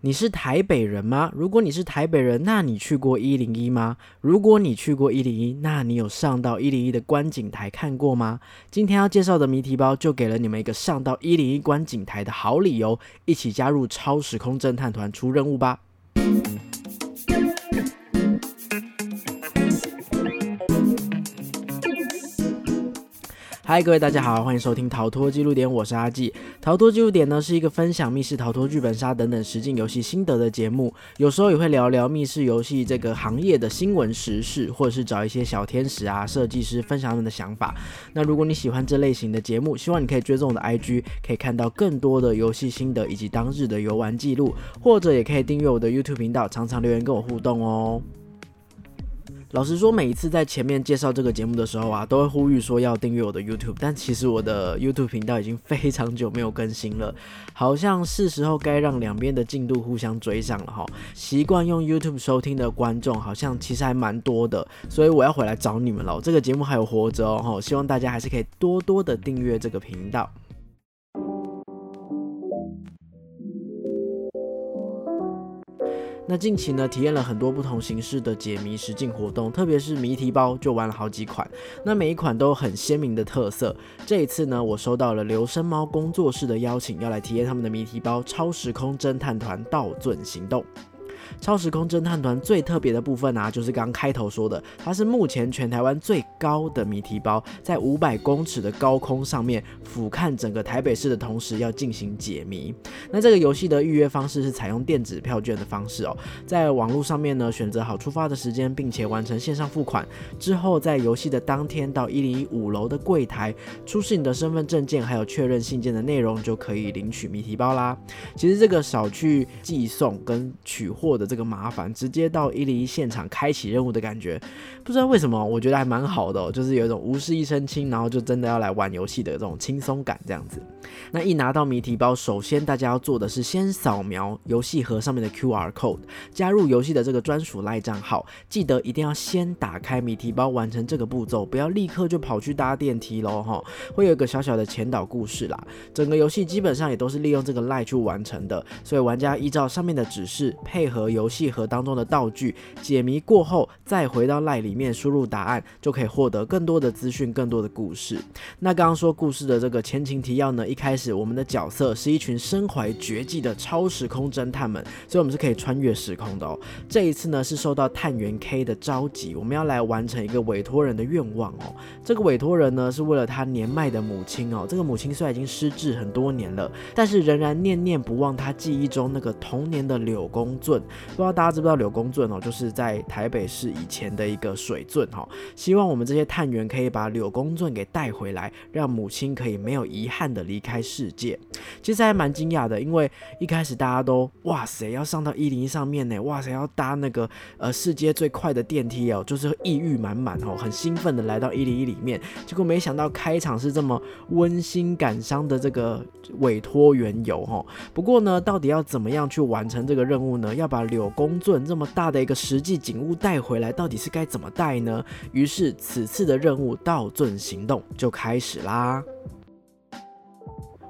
你是台北人吗？如果你是台北人，那你去过一零一吗？如果你去过一零一，那你有上到一零一的观景台看过吗？今天要介绍的谜题包就给了你们一个上到一零一观景台的好理由，一起加入超时空侦探团出任务吧！嗨，各位大家好，欢迎收听《逃脱记录点》，我是阿纪。《逃脱记录点》呢是一个分享密室逃脱、剧本杀等等实境游戏心得的节目，有时候也会聊聊密室游戏这个行业的新闻时事，或者是找一些小天使啊、设计师分享他们的想法。那如果你喜欢这类型的节目，希望你可以追踪我的 IG，可以看到更多的游戏心得以及当日的游玩记录，或者也可以订阅我的 YouTube 频道，常常留言跟我互动哦。老实说，每一次在前面介绍这个节目的时候啊，都会呼吁说要订阅我的 YouTube，但其实我的 YouTube 频道已经非常久没有更新了，好像是时候该让两边的进度互相追上了哈。习惯用 YouTube 收听的观众好像其实还蛮多的，所以我要回来找你们了。这个节目还有活着哦，希望大家还是可以多多的订阅这个频道。那近期呢，体验了很多不同形式的解谜实境活动，特别是谜题包就玩了好几款，那每一款都有很鲜明的特色。这一次呢，我收到了留声猫工作室的邀请，要来体验他们的谜题包《超时空侦探团盗钻行动》。超时空侦探团最特别的部分啊，就是刚开头说的，它是目前全台湾最高的谜题包，在五百公尺的高空上面俯瞰整个台北市的同时，要进行解谜。那这个游戏的预约方式是采用电子票券的方式哦，在网络上面呢选择好出发的时间，并且完成线上付款之后，在游戏的当天到一零一五楼的柜台出示你的身份证件，还有确认信件的内容，就可以领取谜题包啦。其实这个少去寄送跟取货。的这个麻烦，直接到一零一现场开启任务的感觉，不知道为什么，我觉得还蛮好的，就是有一种无事一身轻，然后就真的要来玩游戏的这种轻松感，这样子。那一拿到谜题包，首先大家要做的是先扫描游戏盒上面的 QR code，加入游戏的这个专属赖账号，记得一定要先打开谜题包，完成这个步骤，不要立刻就跑去搭电梯喽，哈，会有一个小小的前导故事啦。整个游戏基本上也都是利用这个赖去完成的，所以玩家依照上面的指示配合。游戏盒当中的道具解谜过后，再回到赖里面输入答案，就可以获得更多的资讯、更多的故事。那刚刚说故事的这个前情提要呢？一开始我们的角色是一群身怀绝技的超时空侦探们，所以我们是可以穿越时空的哦。这一次呢是受到探员 K 的召集，我们要来完成一个委托人的愿望哦。这个委托人呢是为了他年迈的母亲哦。这个母亲虽然已经失智很多年了，但是仍然念念不忘他记忆中那个童年的柳公。不知道大家知不知道柳公圳哦，就是在台北市以前的一个水圳哈。希望我们这些探员可以把柳公圳给带回来，让母亲可以没有遗憾的离开世界。其实还蛮惊讶的，因为一开始大家都哇塞要上到一零一上面呢，哇塞要搭那个呃世界最快的电梯哦，就是意欲满满哦，很兴奋的来到一零一里面。结果没想到开场是这么温馨感伤的这个委托缘由哈。不过呢，到底要怎么样去完成这个任务呢？要把柳公圳这么大的一个实际景物带回来，到底是该怎么带呢？于是此次的任务倒钻行动就开始啦。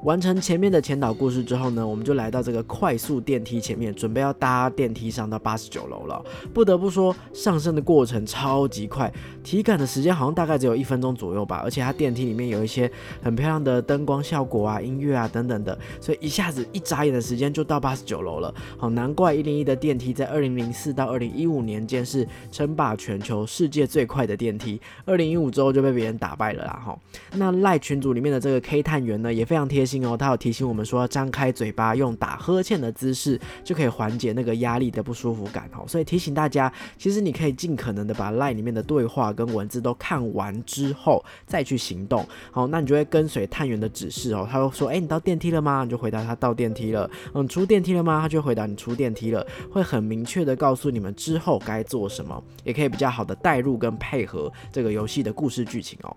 完成前面的前导故事之后呢，我们就来到这个快速电梯前面，准备要搭电梯上到八十九楼了。不得不说，上升的过程超级快，体感的时间好像大概只有一分钟左右吧。而且它电梯里面有一些很漂亮的灯光效果啊、音乐啊等等的，所以一下子一眨眼的时间就到八十九楼了。好，难怪一零一的电梯在二零零四到二零一五年间是称霸全球世界最快的电梯，二零一五之后就被别人打败了啦。哈，那赖群组里面的这个 K 探员呢，也非常贴。心哦，他有提醒我们说，张开嘴巴，用打呵欠的姿势，就可以缓解那个压力的不舒服感哦。所以提醒大家，其实你可以尽可能的把 LINE 里面的对话跟文字都看完之后，再去行动。好，那你就会跟随探员的指示哦。他会说，哎，你到电梯了吗？你就回答他到电梯了。嗯，出电梯了吗？他就回答你出电梯了。会很明确的告诉你们之后该做什么，也可以比较好的带入跟配合这个游戏的故事剧情哦。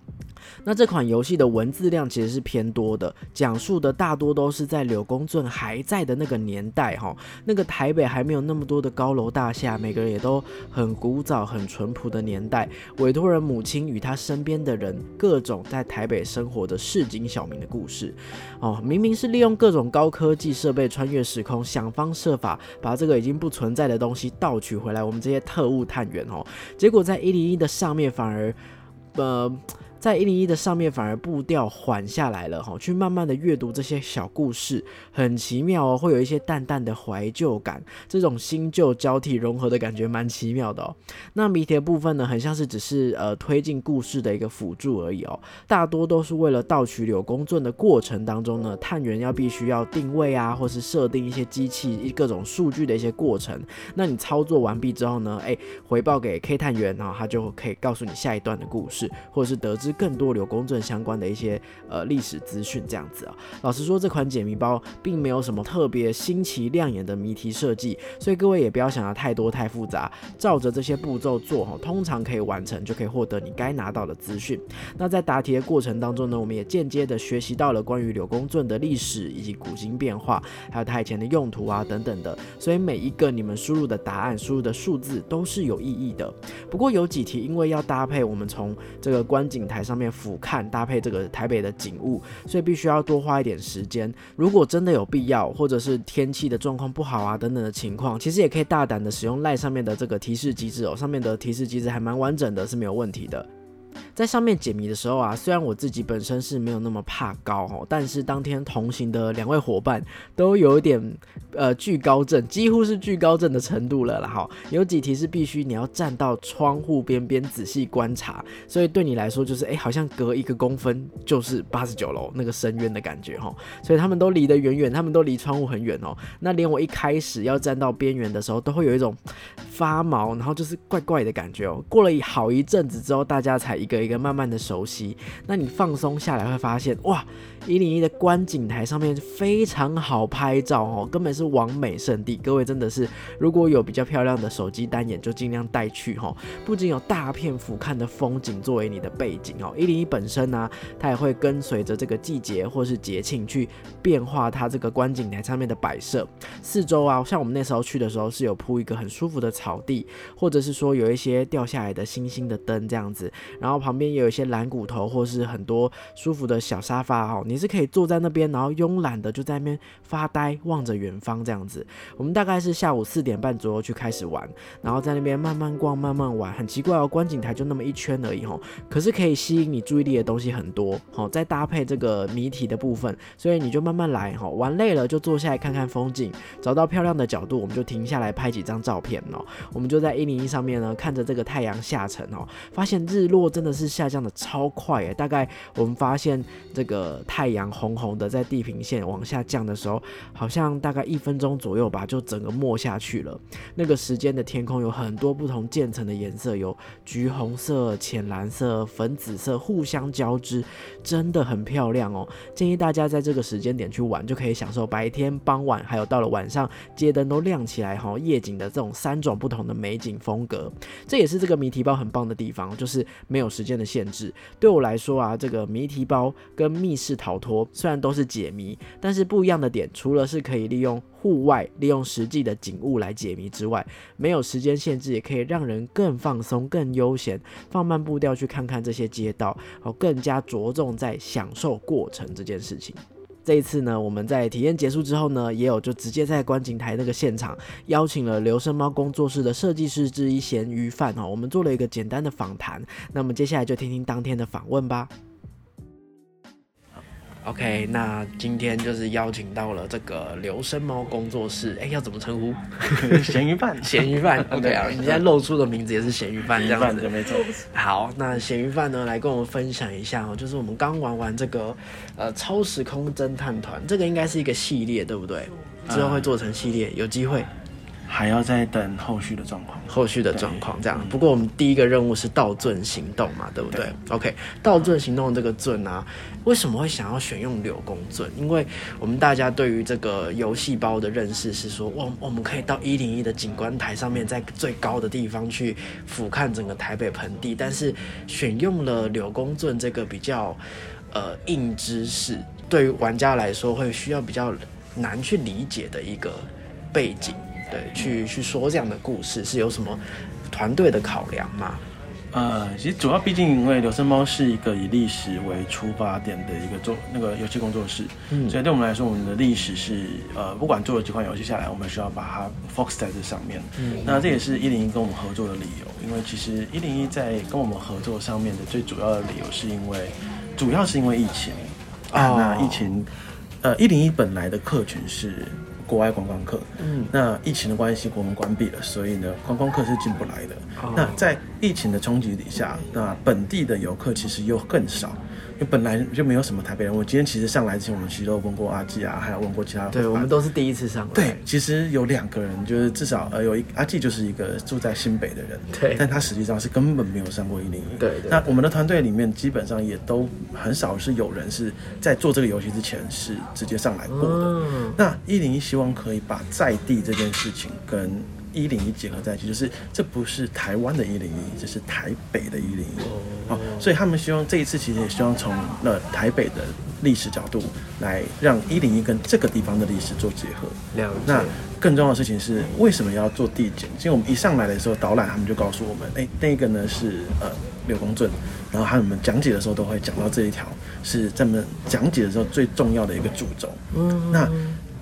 那这款游戏的文字量其实是偏多的，讲述的大多都是在柳公圳还在的那个年代，哈，那个台北还没有那么多的高楼大厦，每个人也都很古早、很淳朴的年代。委托人母亲与他身边的人，各种在台北生活的市井小民的故事。哦，明明是利用各种高科技设备穿越时空，想方设法把这个已经不存在的东西盗取回来。我们这些特务探员，哦，结果在一零一的上面反而，呃。在一零一的上面，反而步调缓下来了哈，去慢慢的阅读这些小故事，很奇妙哦，会有一些淡淡的怀旧感，这种新旧交替融合的感觉蛮奇妙的哦。那谜题的部分呢，很像是只是呃推进故事的一个辅助而已哦，大多都是为了盗取柳公圳的过程当中呢，探员要必须要定位啊，或是设定一些机器一各种数据的一些过程。那你操作完毕之后呢，哎，回报给 K 探员，然后他就可以告诉你下一段的故事，或者是得知。更多柳公圳相关的一些呃历史资讯，这样子啊。老实说，这款解谜包并没有什么特别新奇亮眼的谜题设计，所以各位也不要想的太多太复杂，照着这些步骤做哈，通常可以完成，就可以获得你该拿到的资讯。那在答题的过程当中呢，我们也间接的学习到了关于柳公圳的历史以及古今变化，还有它以前的用途啊等等的。所以每一个你们输入的答案、输入的数字都是有意义的。不过有几题因为要搭配我们从这个观景台。上面俯瞰搭配这个台北的景物，所以必须要多花一点时间。如果真的有必要，或者是天气的状况不好啊等等的情况，其实也可以大胆的使用赖上面的这个提示机制哦。上面的提示机制还蛮完整的，是没有问题的。在上面解谜的时候啊，虽然我自己本身是没有那么怕高哦，但是当天同行的两位伙伴都有一点呃惧高症，几乎是惧高症的程度了啦哈。有几题是必须你要站到窗户边边仔细观察，所以对你来说就是哎好像隔一个公分就是八十九楼那个深渊的感觉哈。所以他们都离得远远，他们都离窗户很远哦。那连我一开始要站到边缘的时候，都会有一种发毛，然后就是怪怪的感觉哦。过了好一阵子之后，大家才一个。一个慢慢的熟悉，那你放松下来会发现，哇，一零一的观景台上面非常好拍照哦，根本是完美圣地。各位真的是，如果有比较漂亮的手机单眼，就尽量带去哈。不仅有大片俯瞰的风景作为你的背景哦，一零一本身呢，它也会跟随着这个季节或是节庆去变化它这个观景台上面的摆设。四周啊，像我们那时候去的时候是有铺一个很舒服的草地，或者是说有一些掉下来的星星的灯这样子，然后。旁边也有一些蓝骨头，或是很多舒服的小沙发哦，你是可以坐在那边，然后慵懒的就在那边发呆，望着远方这样子。我们大概是下午四点半左右去开始玩，然后在那边慢慢逛，慢慢玩。很奇怪哦，观景台就那么一圈而已吼，可是可以吸引你注意力的东西很多。好，再搭配这个谜题的部分，所以你就慢慢来哈。玩累了就坐下来看看风景，找到漂亮的角度，我们就停下来拍几张照片哦。我们就在一零一上面呢，看着这个太阳下沉哦，发现日落真的是。下降的超快诶，大概我们发现这个太太阳红红的在地平线往下降的时候，好像大概一分钟左右吧，就整个没下去了。那个时间的天空有很多不同渐层的颜色，有橘红色、浅蓝色、粉紫色，互相交织，真的很漂亮哦。建议大家在这个时间点去玩，就可以享受白天、傍晚，还有到了晚上，街灯都亮起来哈，夜景的这种三种不同的美景风格。这也是这个谜题包很棒的地方，就是没有时间。的限制对我来说啊，这个谜题包跟密室逃逃脱虽然都是解谜，但是不一样的点，除了是可以利用户外、利用实际的景物来解谜之外，没有时间限制，也可以让人更放松、更悠闲，放慢步调去看看这些街道，然后更加着重在享受过程这件事情。这一次呢，我们在体验结束之后呢，也有就直接在观景台那个现场邀请了留声猫工作室的设计师之一咸鱼饭哈，我们做了一个简单的访谈。那么接下来就听听当天的访问吧。OK，那今天就是邀请到了这个留声猫工作室，哎，要怎么称呼？咸鱼饭，咸鱼饭。OK 啊，你现在露出的名字也是咸鱼饭这样子，没错。好，那咸鱼饭呢，来跟我们分享一下哦，就是我们刚玩完这个呃超时空侦探团，这个应该是一个系列，对不对？之后会做成系列，有机会。还要再等后续的状况。后续的状况这样。不过我们第一个任务是倒钻行动嘛，对不对 o k 倒钻行动这个钻啊，为什么会想要选用柳公尊？因为我们大家对于这个游戏包的认识是说，我我们可以到一零一的景观台上面，在最高的地方去俯瞰整个台北盆地，但是选用了柳公尊这个比较呃硬知识，对于玩家来说会需要比较难去理解的一个背景。对，去去说这样的故事是有什么团队的考量吗？呃，其实主要毕竟因为柳生猫是一个以历史为出发点的一个做那个游戏工作室，嗯，所以对我们来说，我们的历史是呃，不管做了几款游戏下来，我们需要把它 focus 在这上面。嗯，那这也是一零一跟我们合作的理由，因为其实一零一在跟我们合作上面的最主要的理由是因为，主要是因为疫情啊，那疫情，呃，一零一本来的客群是。国外观光客，嗯，那疫情的关系，国门关闭了，所以呢，观光客是进不来的。那在疫情的冲击底下，那本地的游客其实又更少。本来就没有什么台北人。我今天其实上来之前，我们其实都问过阿纪啊，还有问过其他。对，我们都是第一次上来。对，其实有两个人，就是至少呃，有一阿纪就是一个住在新北的人。对。但他实际上是根本没有上过一零一。对。那我们的团队里面基本上也都很少是有人是在做这个游戏之前是直接上来过的。嗯。那一零一希望可以把在地这件事情跟。一零一结合在一起，就是这不是台湾的一零一，这是台北的一零一哦。所以他们希望这一次其实也希望从呃台北的历史角度来让一零一跟这个地方的历史做结合。那更重要的事情是为什么要做地检？其实我们一上来的时候，导览他们就告诉我们，哎，那个呢是呃柳公圳，然后他们讲解的时候都会讲到这一条是这么讲解的时候最重要的一个主轴。嗯，那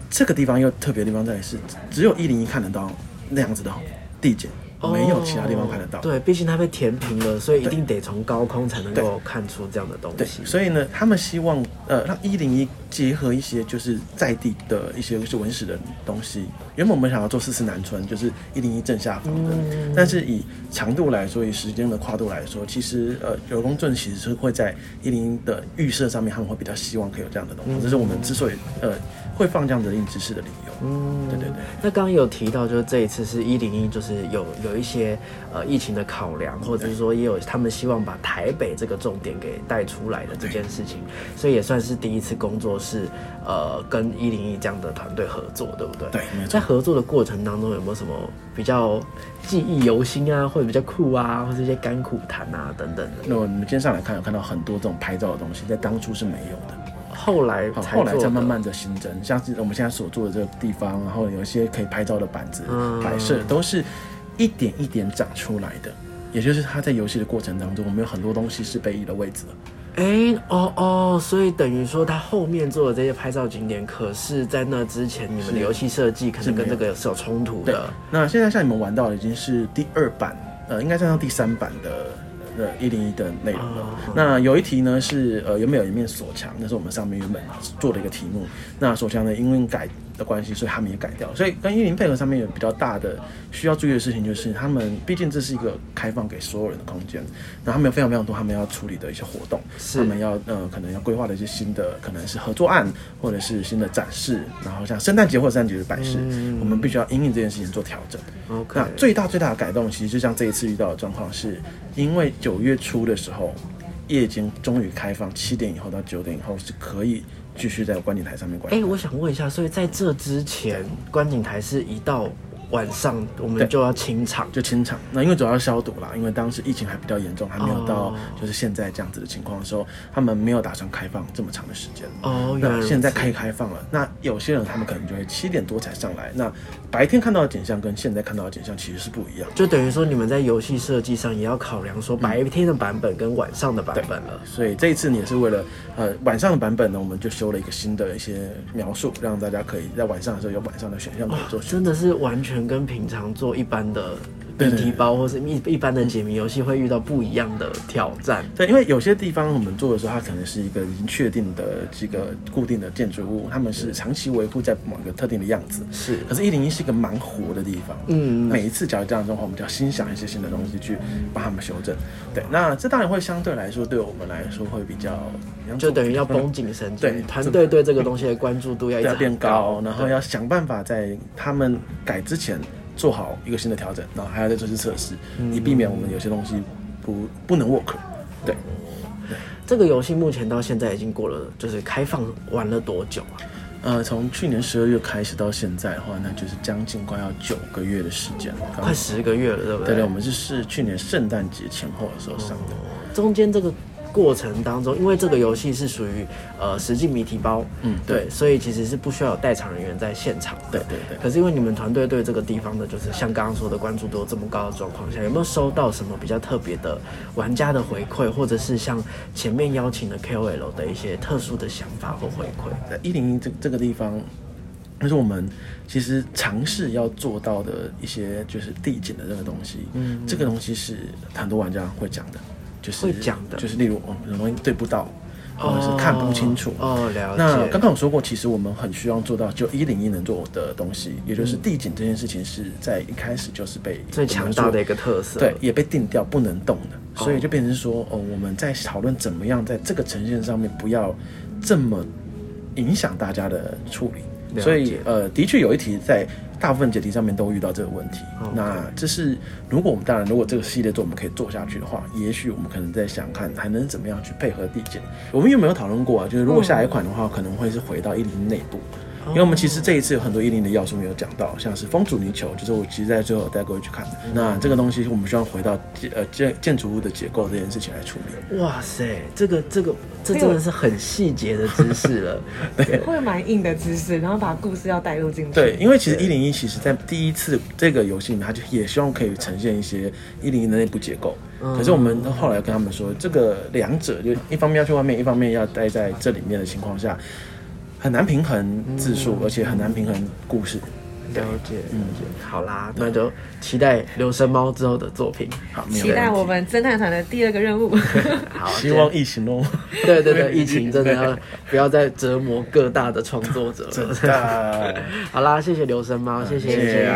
这个地方又特别的地方在于是只有一零一看得到。那样子的地景。没有其他地方看得到。对，毕竟它被填平了，所以一定得从高空才能够看出这样的东西。所以呢，他们希望呃让一零一结合一些就是在地的一些是文史的东西。原本我们想要做四四南村，就是一零一正下方的，但是以长度来说，以时间的跨度来说，其实呃有公镇其实是会在一零一的预设上面，他们会比较希望可以有这样的东西。这是我们之所以呃会放这样的硬知识的理由。嗯，对对对。那刚刚有提到，就是这一次是一零一，就是有有。一些呃疫情的考量，或者是说也有他们希望把台北这个重点给带出来的这件事情，所以也算是第一次工作室呃跟一零一这样的团队合作，对不对？对，在合作的过程当中有没有什么比较记忆犹新啊，或者比较酷啊，或者一些甘苦谈啊等等的？那我们今天上来看，有看到很多这种拍照的东西，在当初是没有的，后来后来才慢慢的新增，像是我们现在所做的这个地方，然后有一些可以拍照的板子摆设，都是。一点一点长出来的，也就是他在游戏的过程当中，我们有很多东西是被移了位置了。哎，哦哦，所以等于说他后面做的这些拍照景点，可是在那之前你们的游戏设计可能跟这个是有冲突的。那现在像你们玩到的已经是第二版，呃，应该算到第三版的的一零一的内容了。那有一题呢是呃有没有一面锁墙，那是我们上面原本做的一个题目。那锁墙呢因为改。的关系，所以他们也改掉。所以跟一零配合上面有比较大的需要注意的事情，就是他们毕竟这是一个开放给所有人的空间，然后他们有非常非常多他们要处理的一些活动，他们要呃可能要规划的一些新的可能是合作案或者是新的展示，然后像圣诞节或者圣诞节的摆饰，我们必须要因应这件事情做调整。那最大最大的改动，其实就像这一次遇到的状况，是因为九月初的时候，夜间终于开放，七点以后到九点以后是可以。继续在观景台上面观。哎，我想问一下，所以在这之前，观景台是一道。晚上我们就要清场，就清场。那因为主要消毒啦，因为当时疫情还比较严重，还没有到就是现在这样子的情况的时候，他们没有打算开放这么长的时间。哦，那现在可以开放了。那有些人他们可能就会七点多才上来。那白天看到的景象跟现在看到的景象其实是不一样。就等于说你们在游戏设计上也要考量说白天的版本跟晚上的版本了。所以这一次你也是为了呃晚上的版本呢，我们就修了一个新的一些描述，让大家可以在晚上的时候有晚上的选项可以做。真的是完全跟平常。做一般的谜题包，或是一一般的解谜游戏，会遇到不一样的挑战。对，因为有些地方我们做的时候，它可能是一个已经确定的这个固定的建筑物，他们是长期维护在某个特定的样子。是，可是，一零一是一个蛮活的地方。嗯，每一次假如这样的话，我们就要心想一些新的东西去帮他们修正。对，那这当然会相对来说，对我们来说会比较，就等于要绷紧神经。对，团队对这个东西的关注度要 要变高，然后要想办法在他们改之前。做好一个新的调整，然后还要再做一次测试，以避免我们有些东西不不能 work。对，这个游戏目前到现在已经过了，就是开放玩了多久啊？呃，从去年十二月开始到现在的话，那就是将近快要九个月的时间了，快十个月了，对不对？对对，我们是是去年圣诞节前后的时候上的。中间这个过程当中，因为这个游戏是属于呃实际谜题包，嗯，对，所以其实是不需要有代场人员在现场的。对对对。可是因为你们团队对这个地方的，就是像刚刚说的关注度这么高的状况下，有没有收到什么比较特别的玩家的回馈，或者是像前面邀请的 KOL 的一些特殊的想法或回馈？在一零一这这个地方，就是我们其实尝试要做到的一些就是递减的这个东西，嗯这个东西是很多玩家会讲的，就是会讲的就是例如哦，很容易对不到，或者是看不清楚。哦，了解那。刚刚我说过，其实我们很希望做到就一零一能做的东西，也就是地景这件事情是在一开始就是被最强大的一个特色，对，也被定掉不能动的，所以哦就变成说，哦，我们在讨论怎么样在这个呈现上面不要这么影响大家的处理。了所以呃，的确有一题在大部分解题上面都遇到这个问题。那这是如果我们当然如果这个系列做我们可以做下去的话，也许我们可能在想看还能怎么样去配合递减。我们有没有讨论过啊？就是如果下一款的话，可能会是回到一零内部。因为我们其实这一次有很多一零的要素没有讲到，像是风阻泥球，就是我其实在最后有带各位去看的。那这个东西我们需要回到建呃建建筑物的结构这件事情来处理。哇塞，这个这个这真的是很细节的知识了。会蛮硬的知识，然后把故事要带入进去。对，因为其实一零一其实在第一次这个游戏里面，它就也希望可以呈现一些一零一的内部结构。可是我们后来跟他们说，这个两者就一方面要去外面，一方面要待在这里面的情况下，很难平衡字数，而且很难平衡故事。了解，了解。好啦，那就期待留声猫之后的作品。好，期待我们侦探团的第二个任务。好，希望疫情哦，对对对，疫情真的要不要再折磨各大的创作者真了。的。好啦，谢谢留声猫，谢谢谢谢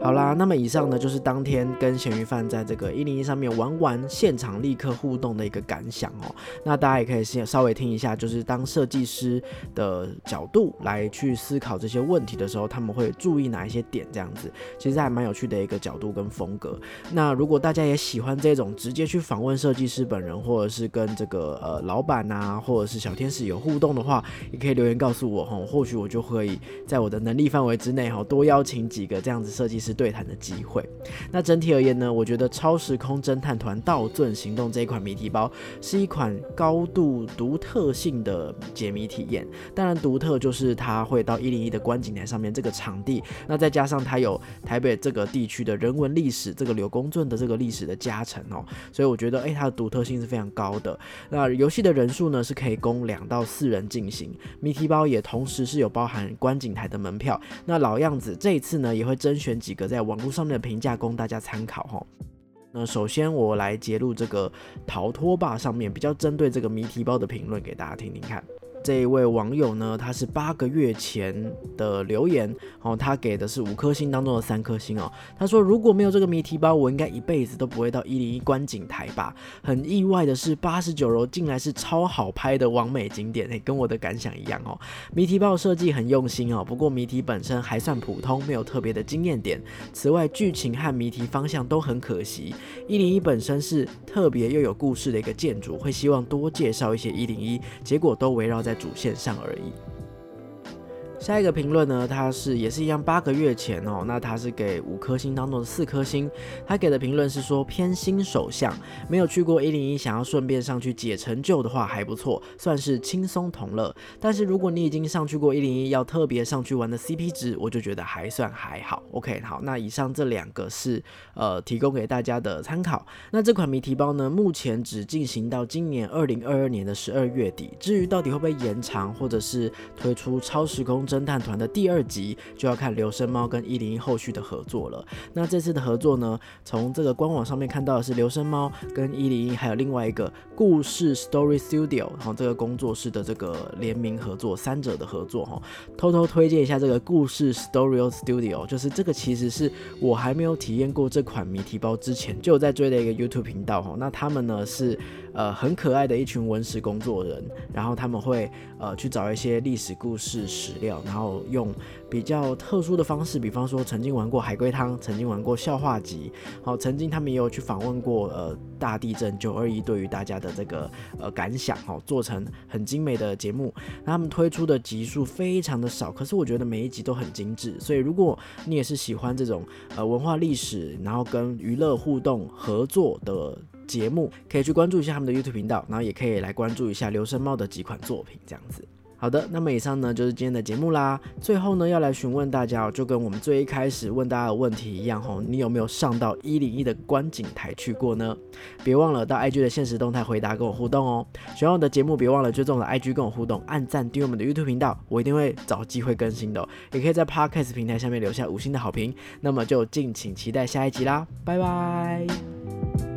好啦，那么以上呢就是当天跟咸鱼饭在这个一零一上面玩完现场立刻互动的一个感想哦。那大家也可以先稍微听一下，就是当设计师的角度来去思考这些问题的时候，他们会注意哪一些点，这样子其实还蛮有趣的一个角度跟风格。那如果大家也喜欢这种直接去访问设计师本人，或者是跟这个呃老板啊，或者是小天使有互动的话，也可以留言告诉我哈，或许我就可以在我的能力范围之内哈，多邀请几个这样子设计师对谈的机会。那整体而言呢，我觉得《超时空侦探团盗尊行动》这一款谜题包是一款高度独特性的解谜体验。当然，独特就是它会到一零一的观景台上面这个场地，那再加上它有台北这个地区的人文历史，这个柳公圳的这个历史的加成哦，所以我觉得诶，它的独特性是非常高的。那游戏的人数呢是可以供两到四人进行，谜题包也同时是有包含观景台的门票。那老样子，这一次呢也会甄选几个在网络上面的评价供大家参考哈。那首先我来揭露这个逃脱吧上面比较针对这个谜题包的评论给大家听听看。这一位网友呢，他是八个月前的留言哦，他给的是五颗星当中的三颗星哦。他说如果没有这个谜题包，我应该一辈子都不会到一零一观景台吧。很意外的是，八十九楼竟然是超好拍的完美景点，诶，跟我的感想一样哦。谜题包设计很用心哦，不过谜题本身还算普通，没有特别的惊艳点。此外，剧情和谜题方向都很可惜。一零一本身是特别又有故事的一个建筑，会希望多介绍一些一零一，结果都围绕在在主线上而已。下一个评论呢，他是也是一样，八个月前哦，那他是给五颗星当中的四颗星，他给的评论是说偏新手向，没有去过一零一，想要顺便上去解成就的话还不错，算是轻松同乐。但是如果你已经上去过一零一，要特别上去玩的 CP 值，我就觉得还算还好。OK，好，那以上这两个是呃提供给大家的参考。那这款谜题包呢，目前只进行到今年二零二二年的十二月底，至于到底会不会延长，或者是推出超时空侦探团的第二集，就要看留声猫跟一零一后续的合作了。那这次的合作呢，从这个官网上面看到的是留声猫跟一零一，还有另外一个故事 Story Studio，然后这个工作室的这个联名合作，三者的合作哈。偷偷推荐一下这个故事 Story Studio，就是这个其实是我还没有体验过这款谜题包之前就有在追的一个 YouTube 频道哈。那他们呢是呃很可爱的一群文史工作人，然后他们会呃去找一些历史故事史料，然后用比较特殊的方式，比方说曾经玩过海龟汤，曾经玩过笑话集，好，曾经他们也有去访问过呃大地震九二一对于大家的这个呃感想，哦，做成很精美的节目。那他们推出的集数非常的少，可是我觉得每一集都很精致。所以如果你也是喜欢这种呃文化历史，然后跟娱乐互动合作的节目，可以去关注一下他们的 YouTube 频道，然后也可以来关注一下刘生茂的几款作品，这样子。好的，那么以上呢就是今天的节目啦。最后呢，要来询问大家哦，就跟我们最一开始问大家的问题一样吼，你有没有上到一零一的观景台去过呢？别忘了到 IG 的现实动态回答跟我互动哦。喜欢我的节目，别忘了追踪我的 IG 跟我互动，按赞订阅我们的 YouTube 频道，我一定会找机会更新的。也可以在 Podcast 平台下面留下五星的好评。那么就敬请期待下一集啦，拜拜。